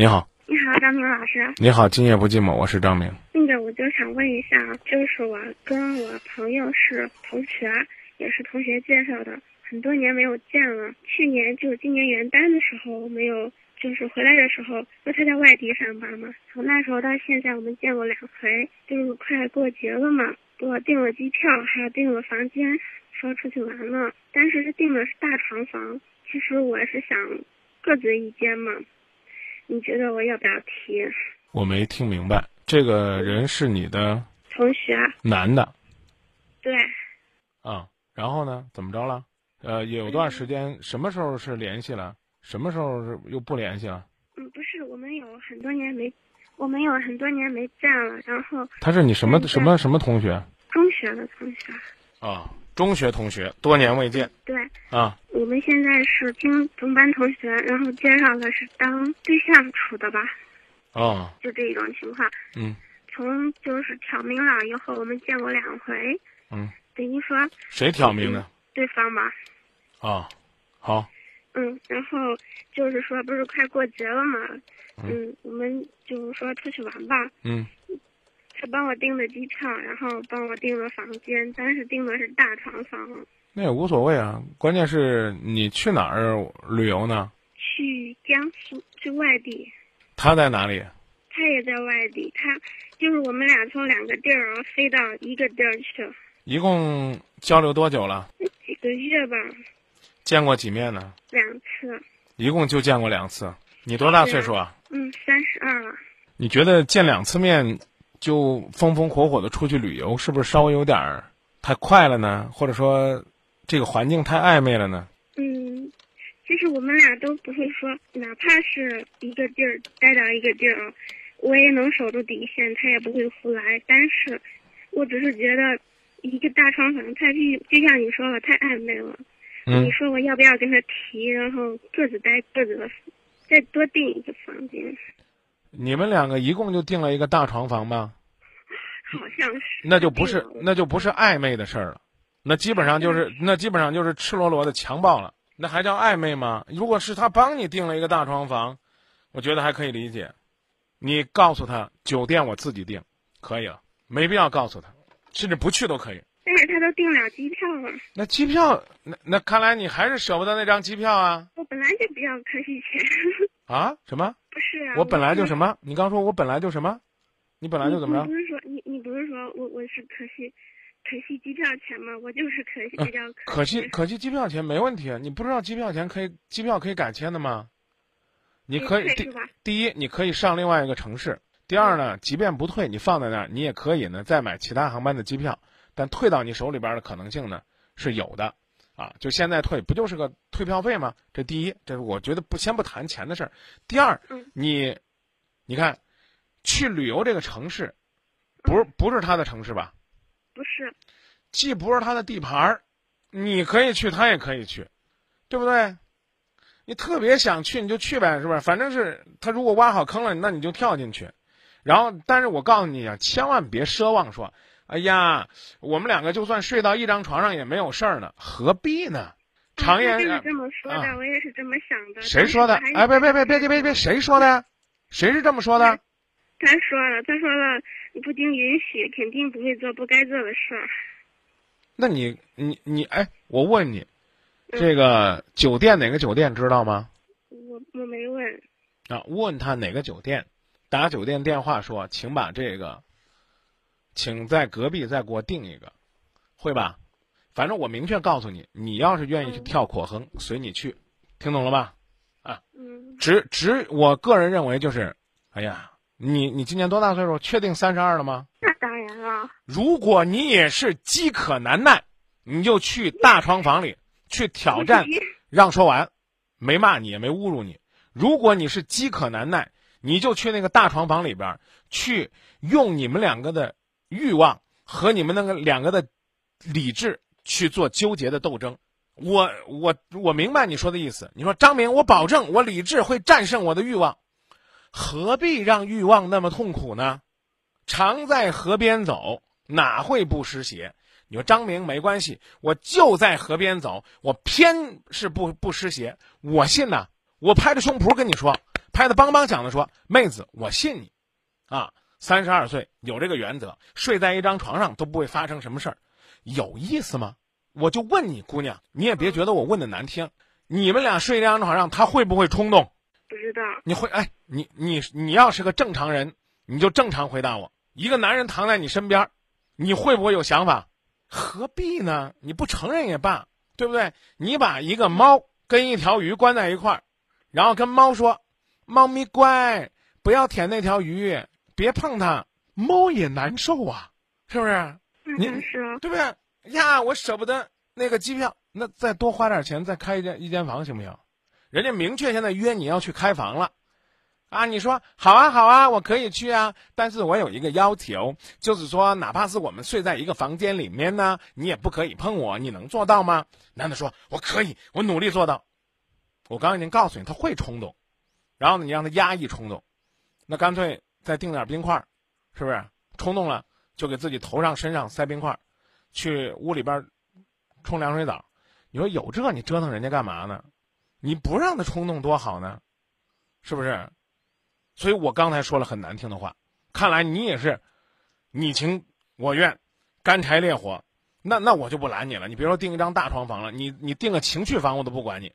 你好，你好，张明老师。你好，今夜不寂寞，我是张明。那个，我就想问一下，就是我跟我朋友是同学，也是同学介绍的，很多年没有见了。去年就今年元旦的时候没有，就是回来的时候，因为他在外地上班嘛，从那时候到现在我们见过两回，就是快过节了嘛，给我订了机票，还有订了房间，说出去玩了。但是是订的是大床房，其实我是想各自一间嘛。你觉得我要不要提？我没听明白，这个人是你的同学，男的对，啊？然后呢？怎么着了？呃，有段时间，什么时候是联系了？什么时候是又不联系了？嗯，不是，我们有很多年没，我们有很多年没见了。然后他是你什么嗯什么什么同学中学的同学，啊？中学同学，多年未见。对，啊？我们现在是听同班同学，然后介绍的是当对象处的吧，哦，就这一种情况。嗯。从就是挑明了以后，我们见过两回，嗯，等于说谁挑明的？对方吧，啊，好，嗯，然后就是说不是快过节了嘛，嗯。嗯，我们就是说出去玩吧，嗯他帮我订的机票，然后帮我订了房间，当时订的是大床房，那也无所谓啊。关键是你去哪儿旅游呢？去江苏，去外地。他在哪里？他也在外地，他就是我们俩从两个地儿飞到一个地儿去，一共交流多久了？几个月吧，见过几面呢？两次。一共就见过两次。你多大岁数啊？嗯，三十二了。你觉得见两次面就风风火火的出去旅游，是不是稍微有点儿太快了呢？或者说这个环境太暧昧了呢？嗯，其实我们俩都不会说，哪怕是一个地儿待到一个地儿，我也能守住底线，他也不会胡来。但是，我只是觉得一个大床房，太就就像你说的，太暧昧了。嗯你说我要不要跟他提，然后各自待各自的，再多订一个房间？你们两个一共就订了一个大床房吗？好像是。那就不是那就不是暧昧的事儿了，那基本上就是那基本上就是赤裸裸的强暴了，那还叫暧昧吗？如果是他帮你订了一个大床房，我觉得还可以理解。你告诉他酒店我自己订，可以了，没必要告诉他，甚至不去都可以。但是他都订了机票了，那机票，那那看来你还是舍不得那张机票啊？我本来就比较可惜钱。啊？什么？不是啊，我本来就什么？你刚说我本来就什么？你本来就怎么着你不？是说你你不是说我我是可惜可惜机票钱吗？我就是可惜比较嗯可惜惜。可惜机票钱没问题，啊你不知道机票钱可以机票可以改签的吗？你可以第？第一，你可以上另外一个城市；第二呢，即便不退，你放在那儿，你也可以呢再买其他航班的机票，但退到你手里边的可能性呢是有的，啊，就现在退不就是个退票费吗？这第一，这是我觉得不先不谈钱的事儿。第二嗯，你，你看，去旅游这个城市，不是不是他的城市吧？不是，既不是他的地盘儿，你可以去，他也可以去，对不对？你特别想去，你就去呗，是不是？反正是他如果挖好坑了，那你就跳进去。然后，但是我告诉你啊，千万别奢望说，哎呀，我们两个就算睡到一张床上也没有事儿呢，何必呢？常言就是这么说的，啊我也是这么想的。谁说的？哎，别别别别别别别，谁说的呀？谁是这么说的？他说了，他说了，不经允许，肯定不会做不该做的事儿。那你你你，哎，我问你，嗯这个酒店哪个酒店知道吗？我我没问，啊，问他哪个酒店，打酒店电话说，请把这个，请在隔壁再给我定一个，会吧？反正我明确告诉你，你要是愿意去嗯跳火坑，随你去，听懂了吧？嗯，只只我个人认为就是，哎呀，你你今年多大岁数？确定三十二了吗？那当然了，如果你也是饥渴难耐，你就去大床房里去挑战让说完，没骂你也没侮辱你。如果你是饥渴难耐，你就去那个大床房里边儿，去用你们两个的欲望和你们那个两个的理智去做纠结的斗争。我我我明白你说的意思。你说张明，我保证我理智会战胜我的欲望，何必让欲望那么痛苦呢？常在河边走，哪会不湿鞋？你说张明没关系，我就在河边走，我偏是不不湿鞋。我信呐，我拍着胸脯跟你说，拍。的梆梆响的说：“妹子，我信你，啊，三十二岁有这个原则，睡在一张床上都不会发生什么事儿，有意思吗？我就问你，姑娘，你也别觉得我问的难听，你们俩睡一张床上，他会不会冲动？不知道。你会？哎，你你你要是个正常人，你就正常回答我。一个男人躺在你身边，你会不会有想法？何必呢？你不承认也罢，对不对？你把一个猫跟一条鱼关在一块儿，然后跟猫说：“猫咪乖，不要舔那条鱼，别碰它。”猫也难受啊，是不是？你是对不对？呀，我舍不得那个机票，那再多花点钱再开一间一间房行不行？人家明确现在约你要去开房了。啊，你说好啊，好啊，我可以去啊，但是我有一个要求，就是说，哪怕是我们睡在一个房间里面呢，你也不可以碰我，你能做到吗？男的说，我可以，我努力做到。我刚刚已经告诉你，他会冲动，然后呢，你让他压抑冲动，那干脆再订点冰块，是不是？冲动了就给自己头上、身上塞冰块，去屋里边冲凉水澡。你说有这你折腾人家干嘛呢？你不让他冲动多好呢，是不是？所以我刚才说了很难听的话，看来你也是你情我愿、干柴烈火，那那我就不拦你了。你别说订一张大床房了，你你订个情趣房我都不管你。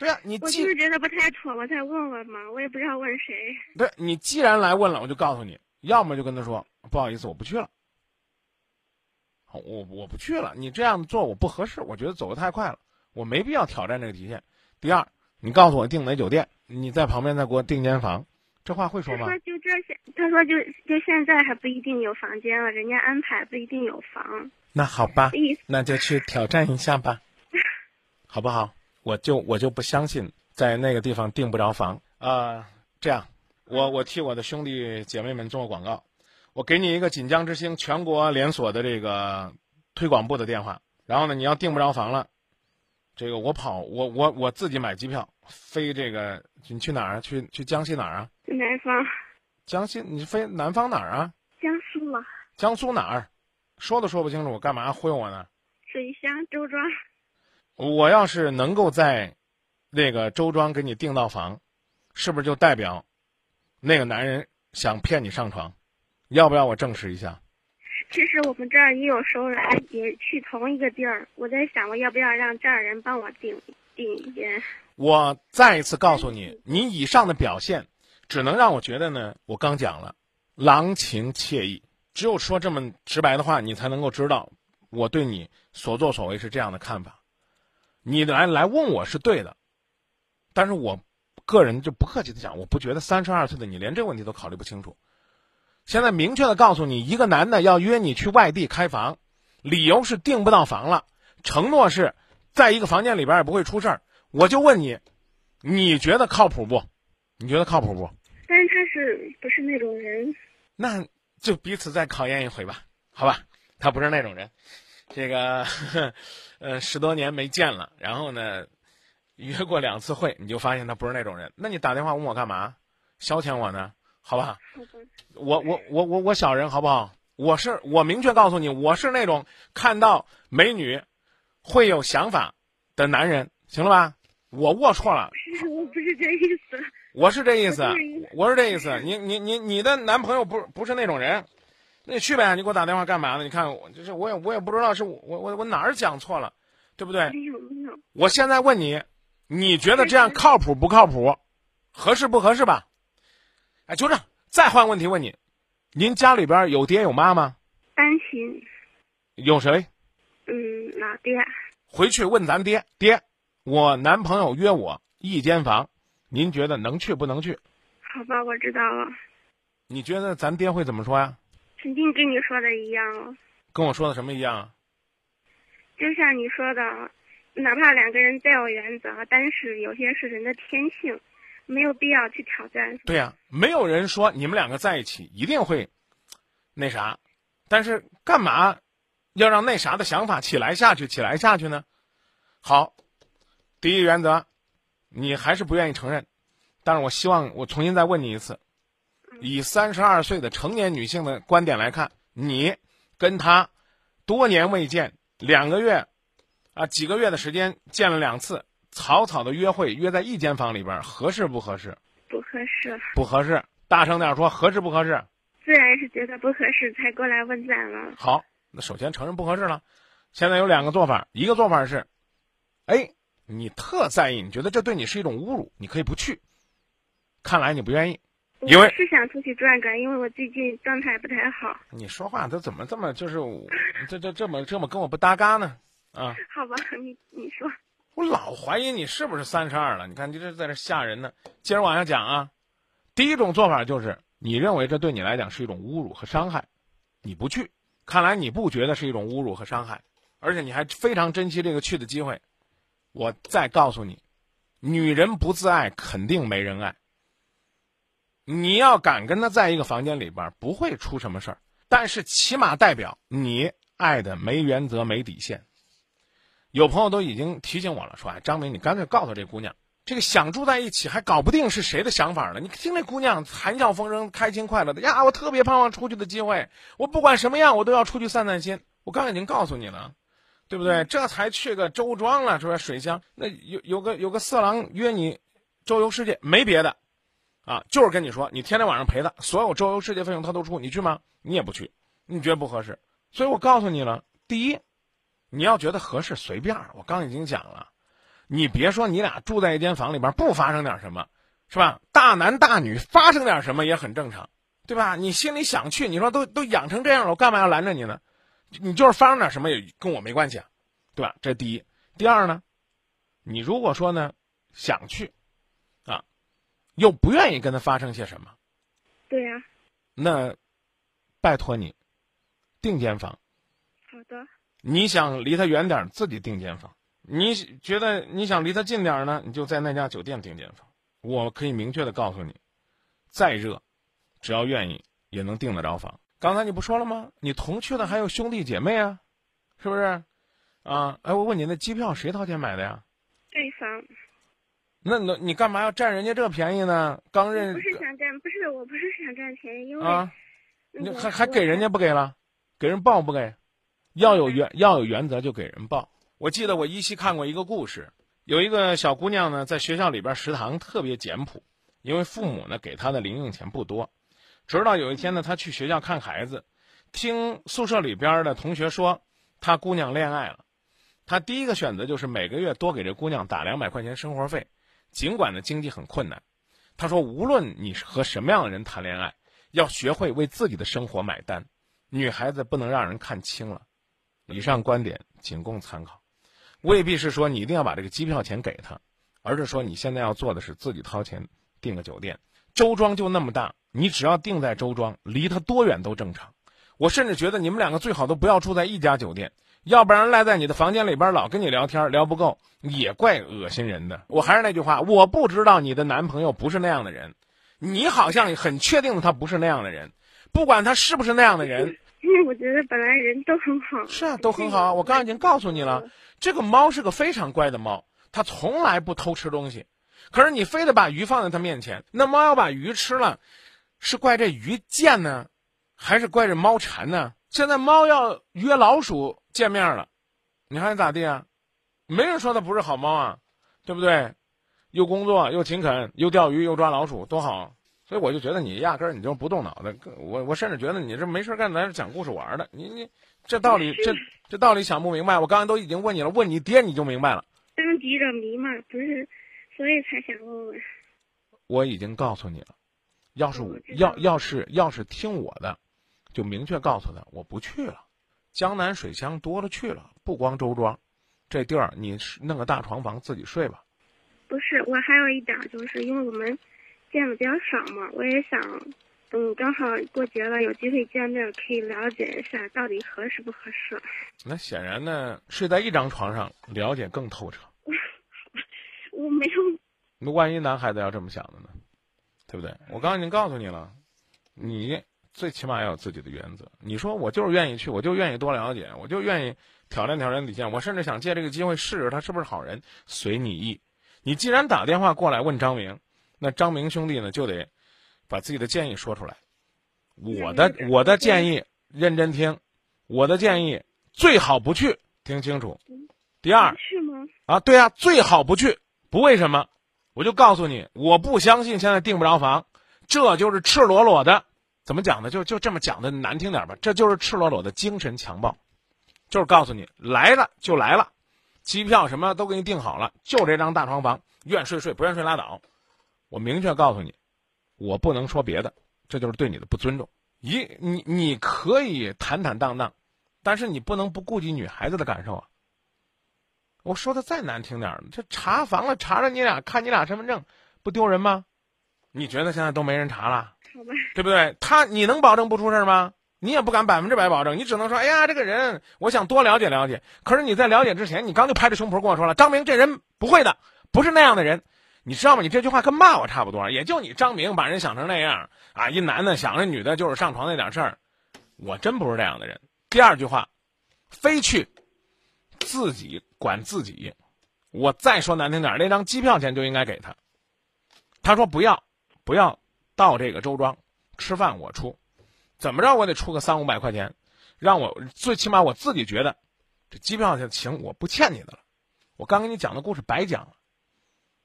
对呀，你我就是觉得不太妥，我才问问嘛，我也不知道问谁。对你既然来问了，我就告诉你，要么就跟他说不好意思，我不去了。我我不去了，你这样做我不合适，我觉得走的太快了，我没必要挑战这个底线。第二，你告诉我订哪酒店。你在旁边再给我订间房，这话会说吗？他说就这现，他说就就现在还不一定有房间了，人家安排不一定有房。那好吧，那就去挑战一下吧，好不好？我就我就不相信在那个地方订不着房啊！这样，我我替我的兄弟姐妹们做个广告，我给你一个锦江之星全国连锁的这个推广部的电话，然后呢，你要订不着房了。这个我跑，我我我自己买机票飞这个，你去哪儿？去去江西哪儿啊？南方。江西，你飞南方哪儿啊？江苏啊。江苏哪儿？说都说不清楚，我干嘛忽悠我呢？水乡周庄。我要是能够在那个周庄给你订到房，是不是就代表那个男人想骗你上床？要不要我证实一下？其实我们这儿也有熟人，也去同一个地儿。我在想，我要不要让这儿人帮我订订一间？我再一次告诉你，你以上的表现，只能让我觉得呢。我刚讲了，郎情妾意，只有说这么直白的话，你才能够知道我对你所作所为是这样的看法。你来来问我是对的，但是我个人就不客气的讲，我不觉得三十二岁的你连这个问题都考虑不清楚。现在明确的告诉你，一个男的要约你去外地开房，理由是订不到房了，承诺是在一个房间里边也不会出事儿。我就问你，你觉得靠谱不？你觉得靠谱不？但是他是不是那种人？那就彼此再考验一回吧，好吧？他不是那种人，这个，呃，十多年没见了，然后呢，约过两次会，你就发现他不是那种人。那你打电话问我干嘛？消遣我呢？好吧，我我我我我小人好不好？我是我明确告诉你，我是那种看到美女会有想法的男人，行了吧？我龌龊了，我不是这意思，我是这意思，我是这意思。你你你你的男朋友不不是那种人，那你去呗，你给我打电话干嘛呢？你看我就是我也我也不知道是我我我哪儿讲错了，对不对？我现在问你，你觉得这样靠谱不靠谱？合适不合适吧？哎，就这，再换问题问你，您家里边有爹有妈吗？单亲。有谁？嗯，老爹。回去问咱爹，爹，我男朋友约我一间房，您觉得能去不能去？好吧，我知道了。你觉得咱爹会怎么说呀？肯定跟你说的一样了。跟我说的什么一样啊？就像你说的，哪怕两个人再有原则，但是有些是人的天性。没有必要去挑战。对呀，没有人说你们两个在一起一定会那啥，但是干嘛要让那啥的想法起来下去，起来下去呢？好，第一原则，你还是不愿意承认，但是我希望我重新再问你一次，以三十二岁的成年女性的观点来看，你跟他多年未见，两个月啊几个月的时间见了两次。草草的约会约在一间房里边，合适不合适？不合适，不合适。大声点说，合适不合适？自然是觉得不合适才过来问咱了。好，那首先承认不合适了。现在有两个做法，一个做法是，哎，你特在意，你觉得这对你是一种侮辱，你可以不去。看来你不愿意，因为是想出去转转，因为我最近状态不太好。你说话都怎么这么就是这这这么这么跟我不搭嘎呢？啊，好吧，你你说，我老怀疑你是不是三十二了。你看你这在这吓人呢。接着往下讲啊，第一种做法就是你认为这对你来讲是一种侮辱和伤害，你不去。看来你不觉得是一种侮辱和伤害，而且你还非常珍惜这个去的机会。我再告诉你，女人不自爱，肯定没人爱。你要敢跟他在一个房间里边，不会出什么事儿，但是起码代表你爱的没原则、没底线。有朋友都已经提醒我了，说：“哎，张明，你干脆告诉这姑娘，这个想住在一起还搞不定是谁的想法呢？你听这姑娘谈笑风生、开心快乐的呀，我特别盼望出去的机会，我不管什么样，我都要出去散散心。我刚才已经告诉你了，对不对？这才去个周庄了，是吧？水乡那有有个有个色狼约你周游世界，没别的。”啊，就是跟你说，你天天晚上陪他，所有周游世界费用他都出，你去吗？你也不去，你觉得不合适。所以我告诉你了，第一，你要觉得合适随便。我刚已经讲了，你别说你俩住在一间房里边不发生点什么，是吧？大男大女发生点什么也很正常，对吧？你心里想去，你说都都养成这样了，我干嘛要拦着你呢？你就是发生点什么也跟我没关系啊，对吧？这第一。第二呢，你如果说呢想去。又不愿意跟他发生些什么，对呀，那拜托你订间房。好的。你想离他远点，自己订间房；你觉得你想离他近点呢，你就在那家酒店订间房。我可以明确的告诉你，再热，只要愿意也能订得着房。刚才你不说了吗？你同去的还有兄弟姐妹啊，是不是？啊，哎，我问你，那机票谁掏钱买的呀？对方。那那你干嘛要占人家这便宜呢？刚认不是想占，不是我不是想占便宜，因为啊，你还还给人家不给了？给人报不给？要有原要有原则就给人报。我记得我依稀看过一个故事，有一个小姑娘呢，在学校里边食堂特别简朴，因为父母呢给她的零用钱不多。直到有一天呢，她去学校看孩子，听宿舍里边的同学说，她姑娘恋爱了，她第一个选择就是每个月多给这姑娘打两百块钱生活费。尽管呢经济很困难，他说无论你和什么样的人谈恋爱，要学会为自己的生活买单。女孩子不能让人看清了。以上观点仅供参考，未必是说你一定要把这个机票钱给他，而是说你现在要做的是自己掏钱订个酒店。周庄就那么大，你只要定在周庄，离他多远都正常。我甚至觉得你们两个最好都不要住在一家酒店。要不然赖在你的房间里边老跟你聊天聊不够也怪恶心人的。我还是那句话，我不知道你的男朋友不是那样的人，你好像很确定他不是那样的人，不管他是不是那样的人。因为我觉得本来人都很好。是啊，都很好。我刚刚已经告诉你了，这个猫是个非常乖的猫，它从来不偷吃东西。可是你非得把鱼放在它面前，那猫要把鱼吃了，是怪这鱼贱呢，还是怪这猫馋呢？现在猫要约老鼠。见面了，你还咋地啊？没人说它不是好猫啊，对不对？又工作又勤恳，又钓鱼又抓老鼠，多好！所以我就觉得你压根儿你就不动脑子。我我甚至觉得你这没事干，在这讲故事玩的。你你这道理这这道理想不明白。我刚才都已经问你了，问你爹你就明白了。当局者迷嘛，不是，所以才想问问。我已经告诉你了，要是我要要是要是听我的，就明确告诉他我不去了。江南水乡多了去了，不光周庄，这地儿你弄个大床房自己睡吧。不是，我还有一点，就是因为我们见的比较少嘛，我也想，嗯，刚好过节了，有机会见面，可以了解一下到底合适不合适。那显然呢，睡在一张床上了解更透彻。我没有。那万一男孩子要这么想的呢？对不对？我刚刚已经告诉你了，你。最起码要有自己的原则。你说我就是愿意去，我就愿意多了解，我就愿意挑战挑战底线。我甚至想借这个机会试试他是不是好人，随你意。你既然打电话过来问张明，那张明兄弟呢就得把自己的建议说出来。我的我的建议认真听，我的建议最好不去，听清楚。第二是吗？啊，对啊，最好不去。不为什么，我就告诉你，我不相信现在订不着房，这就是赤裸裸的，怎么讲呢？就就这么讲的难听点吧，这就是赤裸裸的精神强暴，就是告诉你来了就来了，机票什么都给你订好了，就这张大床房，愿睡睡，不愿睡拉倒。我明确告诉你，我不能说别的，这就是对你的不尊重。一，你你可以坦坦荡荡，但是你不能不顾及女孩子的感受啊。我说的再难听点，这查房了，查着你俩，看你俩身份证，不丢人吗？你觉得现在都没人查了，对不对？他你能保证不出事儿吗？你也不敢百分之百保证，你只能说，哎呀，这个人，我想多了解了解。可是你在了解之前，你刚就拍着胸脯跟我说了，张明这人不会的，不是那样的人，你知道吗？你这句话跟骂我差不多，也就你张明把人想成那样啊，一男的想着女的就是上床那点事儿，我真不是这样的人。第二句话，非去。自己管自己，我再说难听点那张机票钱就应该给他。他说不要，不要到这个周庄吃饭我出，怎么着我得出个三五百块钱，让我最起码我自己觉得这机票钱行，我不欠你的了。我刚给你讲的故事白讲了。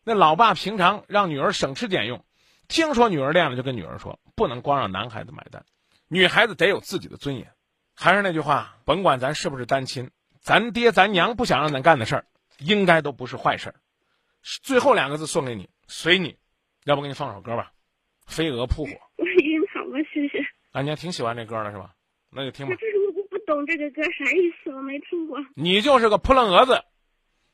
那老爸平常让女儿省吃俭用，听说女儿练了就跟女儿说，不能光让男孩子买单，女孩子得有自己的尊严。还是那句话，甭管咱是不是单亲。咱爹咱娘不想让咱干的事儿，应该都不是坏事儿。最后两个字送给你，随你。要不给你放首歌吧，《飞蛾扑火》。我已经好了，谢谢。啊，你还挺喜欢这歌的是吧？那就听吧。这是我不懂这个歌啥意思，我没听过。你就是个扑棱蛾子，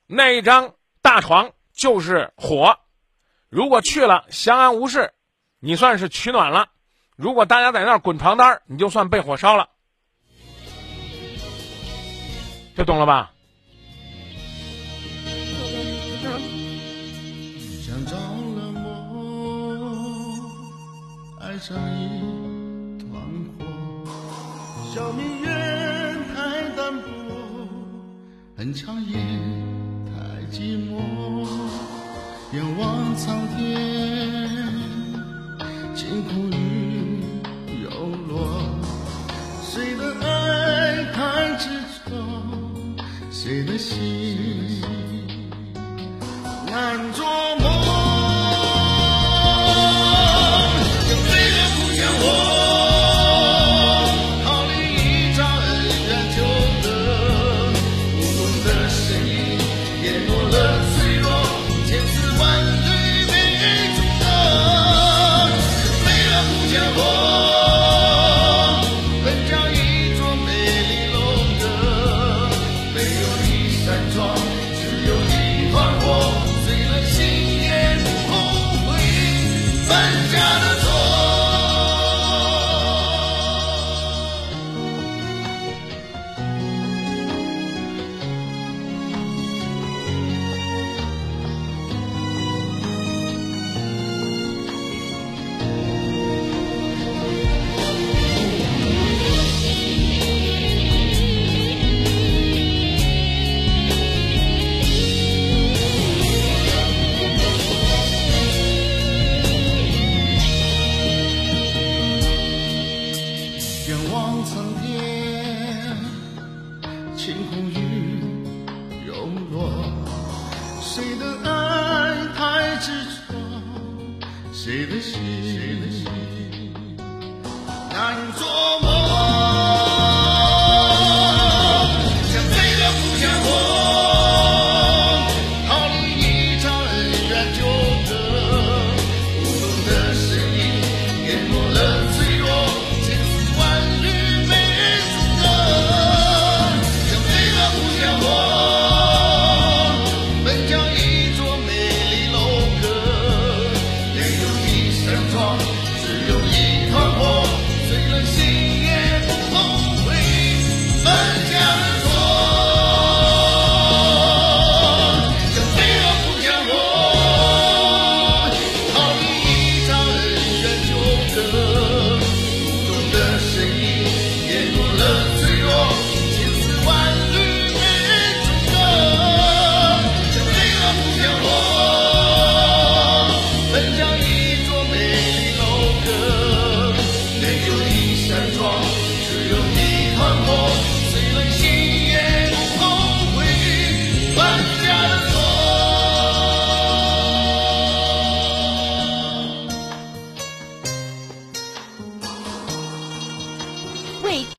那一张大床就是火。如果去了相安无事，你算是取暖了；如果大家在那儿滚床单你就算被火烧了。这懂了吧？像上一团火，小明月太单薄，很抢眼，太寂寞。仰望苍天，晴空雨又落，谁的爱太执着？谁的心